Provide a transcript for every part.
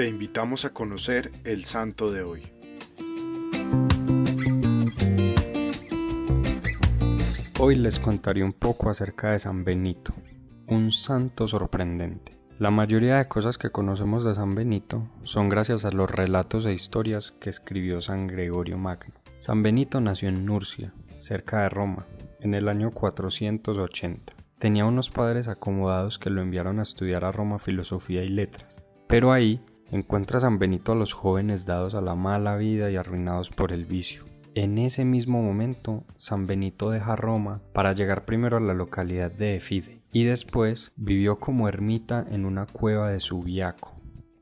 te invitamos a conocer el santo de hoy. Hoy les contaré un poco acerca de San Benito, un santo sorprendente. La mayoría de cosas que conocemos de San Benito son gracias a los relatos e historias que escribió San Gregorio Magno. San Benito nació en Nurcia, cerca de Roma, en el año 480. Tenía unos padres acomodados que lo enviaron a estudiar a Roma filosofía y letras. Pero ahí encuentra San Benito a los jóvenes dados a la mala vida y arruinados por el vicio. En ese mismo momento, San Benito deja Roma para llegar primero a la localidad de Efide y después vivió como ermita en una cueva de Subiaco,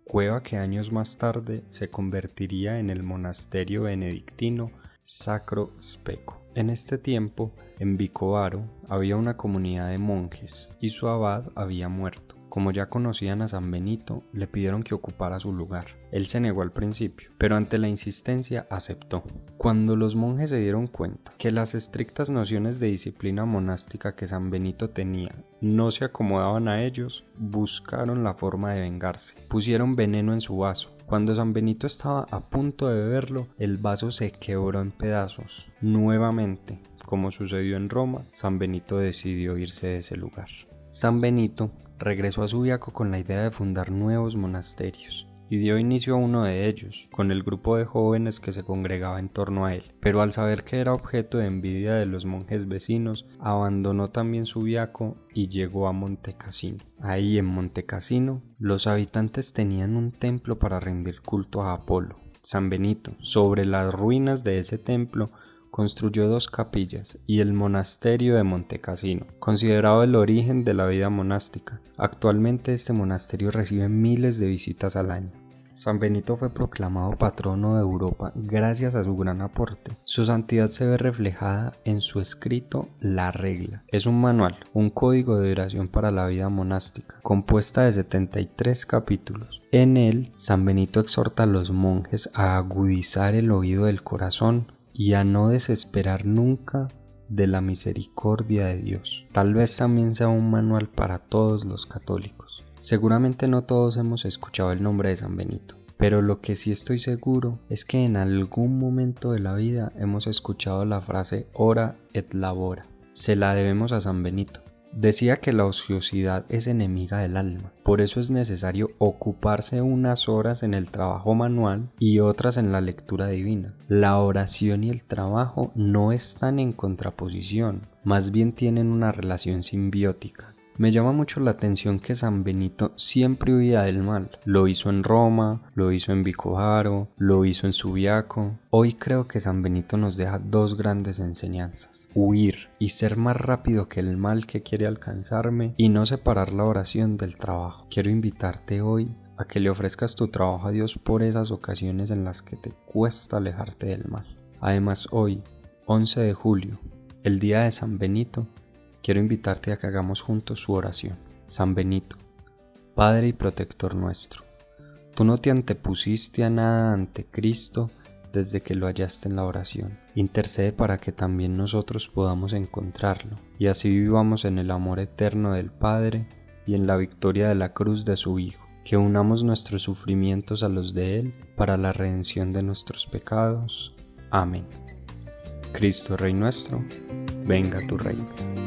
cueva que años más tarde se convertiría en el monasterio benedictino Sacro Speco. En este tiempo, en Vicovaro había una comunidad de monjes y su abad había muerto. Como ya conocían a San Benito, le pidieron que ocupara su lugar. Él se negó al principio, pero ante la insistencia aceptó. Cuando los monjes se dieron cuenta que las estrictas nociones de disciplina monástica que San Benito tenía no se acomodaban a ellos, buscaron la forma de vengarse. Pusieron veneno en su vaso. Cuando San Benito estaba a punto de beberlo, el vaso se quebró en pedazos. Nuevamente, como sucedió en Roma, San Benito decidió irse de ese lugar. San Benito regresó a Subiaco con la idea de fundar nuevos monasterios y dio inicio a uno de ellos, con el grupo de jóvenes que se congregaba en torno a él. Pero al saber que era objeto de envidia de los monjes vecinos, abandonó también Subiaco y llegó a Montecassino. Ahí en Montecassino, los habitantes tenían un templo para rendir culto a Apolo, San Benito. Sobre las ruinas de ese templo construyó dos capillas y el monasterio de Montecassino, considerado el origen de la vida monástica. Actualmente este monasterio recibe miles de visitas al año. San Benito fue proclamado patrono de Europa gracias a su gran aporte. Su santidad se ve reflejada en su escrito La Regla. Es un manual, un código de oración para la vida monástica, compuesta de 73 capítulos. En él, San Benito exhorta a los monjes a agudizar el oído del corazón y a no desesperar nunca de la misericordia de Dios. Tal vez también sea un manual para todos los católicos. Seguramente no todos hemos escuchado el nombre de San Benito, pero lo que sí estoy seguro es que en algún momento de la vida hemos escuchado la frase ora et labora. Se la debemos a San Benito. Decía que la ociosidad es enemiga del alma, por eso es necesario ocuparse unas horas en el trabajo manual y otras en la lectura divina. La oración y el trabajo no están en contraposición, más bien tienen una relación simbiótica. Me llama mucho la atención que San Benito siempre huía del mal. Lo hizo en Roma, lo hizo en Vicovaro, lo hizo en Subiaco. Hoy creo que San Benito nos deja dos grandes enseñanzas. Huir y ser más rápido que el mal que quiere alcanzarme y no separar la oración del trabajo. Quiero invitarte hoy a que le ofrezcas tu trabajo a Dios por esas ocasiones en las que te cuesta alejarte del mal. Además hoy, 11 de julio, el día de San Benito, quiero invitarte a que hagamos juntos su oración. San Benito, Padre y Protector nuestro, tú no te antepusiste a nada ante Cristo desde que lo hallaste en la oración. Intercede para que también nosotros podamos encontrarlo y así vivamos en el amor eterno del Padre y en la victoria de la cruz de su Hijo. Que unamos nuestros sufrimientos a los de Él para la redención de nuestros pecados. Amén. Cristo Rey nuestro, venga tu reino.